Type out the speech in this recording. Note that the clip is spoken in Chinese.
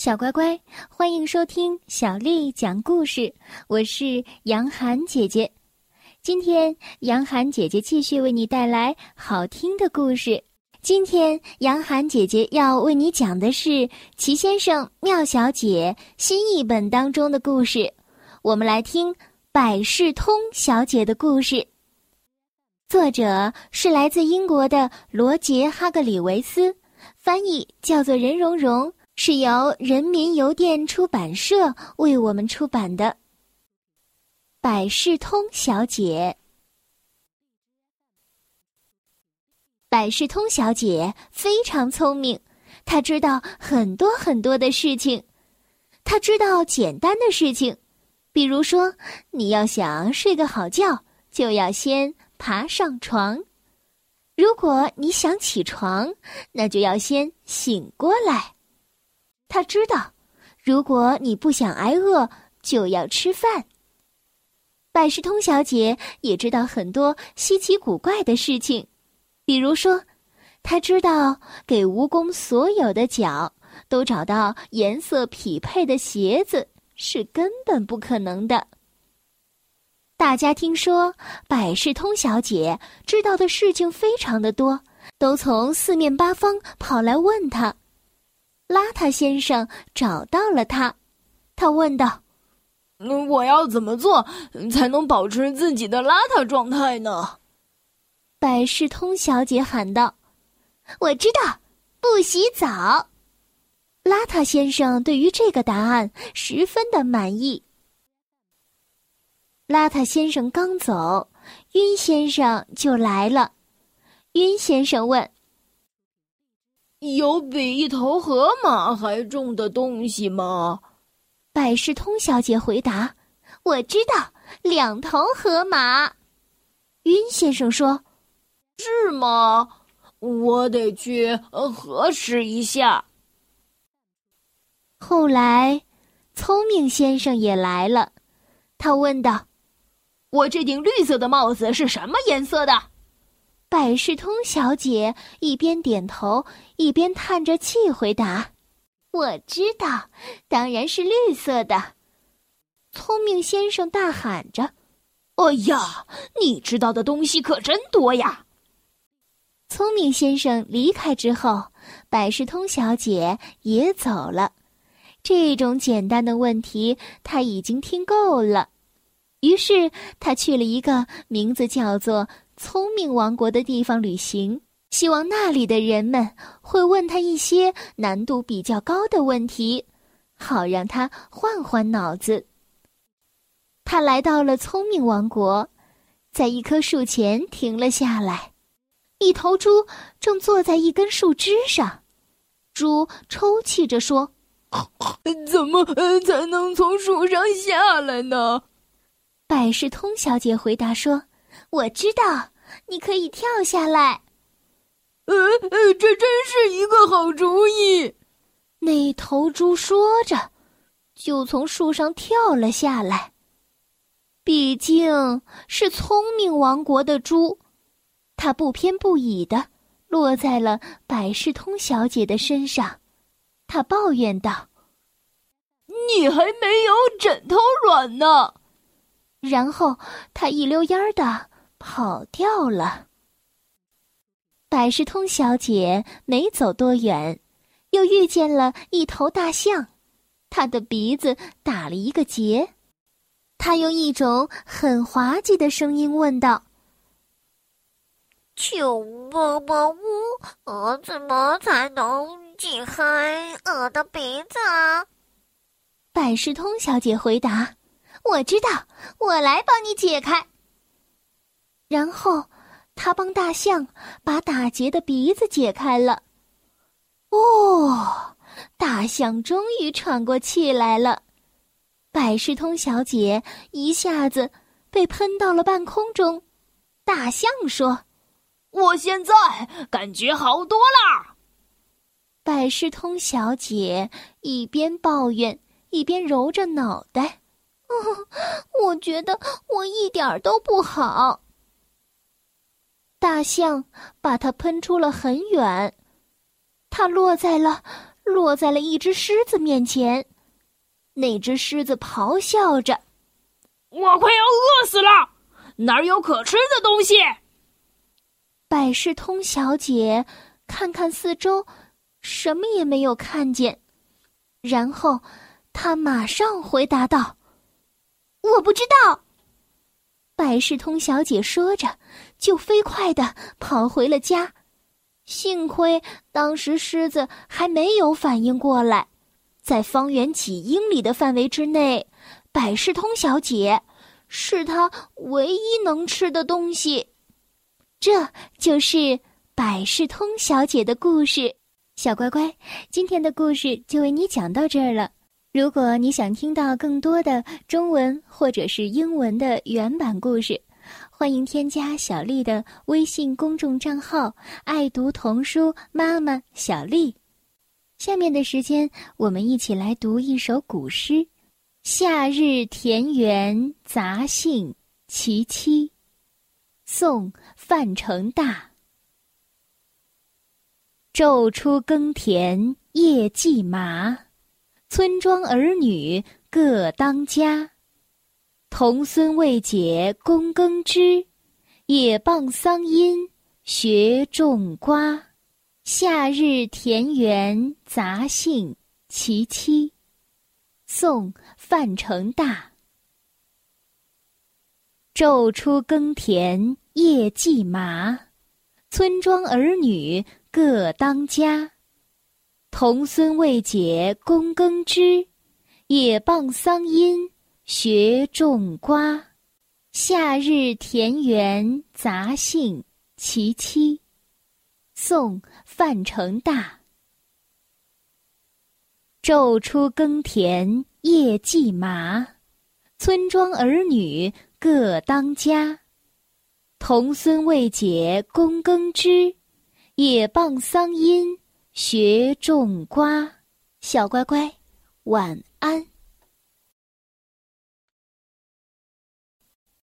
小乖乖，欢迎收听小丽讲故事。我是杨涵姐姐，今天杨涵姐姐继续为你带来好听的故事。今天杨涵姐姐要为你讲的是《齐先生妙小姐》新译本当中的故事。我们来听百事通小姐的故事。作者是来自英国的罗杰·哈格里维斯，翻译叫做任蓉蓉。是由人民邮电出版社为我们出版的《百事通小姐》。百事通小姐非常聪明，她知道很多很多的事情。她知道简单的事情，比如说，你要想睡个好觉，就要先爬上床；如果你想起床，那就要先醒过来。他知道，如果你不想挨饿，就要吃饭。百事通小姐也知道很多稀奇古怪的事情，比如说，她知道给蜈蚣所有的脚都找到颜色匹配的鞋子是根本不可能的。大家听说百事通小姐知道的事情非常的多，都从四面八方跑来问她。邋遢先生找到了他，他问道：“嗯，我要怎么做才能保持自己的邋遢状态呢？”百事通小姐喊道：“我知道，不洗澡。”邋遢先生对于这个答案十分的满意。邋遢先生刚走，晕先生就来了。晕先生问。有比一头河马还重的东西吗？百事通小姐回答：“我知道，两头河马。”晕先生说：“是吗？我得去核实一下。”后来，聪明先生也来了，他问道：“我这顶绿色的帽子是什么颜色的？”百事通小姐一边点头，一边叹着气回答：“我知道，当然是绿色的。”聪明先生大喊着：“哎呀，你知道的东西可真多呀！”聪明先生离开之后，百事通小姐也走了。这种简单的问题，他已经听够了。于是，他去了一个名字叫做……聪明王国的地方旅行，希望那里的人们会问他一些难度比较高的问题，好让他换换脑子。他来到了聪明王国，在一棵树前停了下来。一头猪正坐在一根树枝上，猪抽泣着说：“怎么才能从树上下来呢？”百事通小姐回答说。我知道，你可以跳下来。呃呃，这真是一个好主意。那头猪说着，就从树上跳了下来。毕竟是聪明王国的猪，它不偏不倚的落在了百事通小姐的身上。他抱怨道：“你还没有枕头软呢。”然后他一溜烟儿的。跑掉了。百事通小姐没走多远，又遇见了一头大象，它的鼻子打了一个结。他用一种很滑稽的声音问道：“求帮帮我，我怎么才能解开我的鼻子？”百事通小姐回答：“我知道，我来帮你解开。”然后，他帮大象把打结的鼻子解开了。哦，大象终于喘过气来了。百事通小姐一下子被喷到了半空中。大象说：“我现在感觉好多啦。”百事通小姐一边抱怨，一边揉着脑袋：“，我觉得我一点都不好。”大象把它喷出了很远，它落在了落在了一只狮子面前。那只狮子咆哮着：“我快要饿死了，哪儿有可吃的东西？”百事通小姐看看四周，什么也没有看见。然后，她马上回答道：“我不知道。”百事通小姐说着，就飞快的跑回了家。幸亏当时狮子还没有反应过来，在方圆几英里的范围之内，百事通小姐是他唯一能吃的东西。这就是百事通小姐的故事。小乖乖，今天的故事就为你讲到这儿了。如果你想听到更多的中文或者是英文的原版故事，欢迎添加小丽的微信公众账号“爱读童书妈妈小丽”。下面的时间，我们一起来读一首古诗《夏日田园杂兴·其七》，宋·范成大。昼出耕田夜绩麻。村庄儿女各当家，童孙未解供耕织，也傍桑阴学种瓜。夏日田园杂兴·其七，宋·范成大。昼出耕田夜绩麻，村庄儿女各当家。童孙未解供耕织，也傍桑阴学种瓜。夏日田园杂兴·其七，宋·范成大。昼出耕田夜绩麻，村庄儿女各当家。童孙未解供耕织，也傍桑阴。学种瓜，小乖乖，晚安。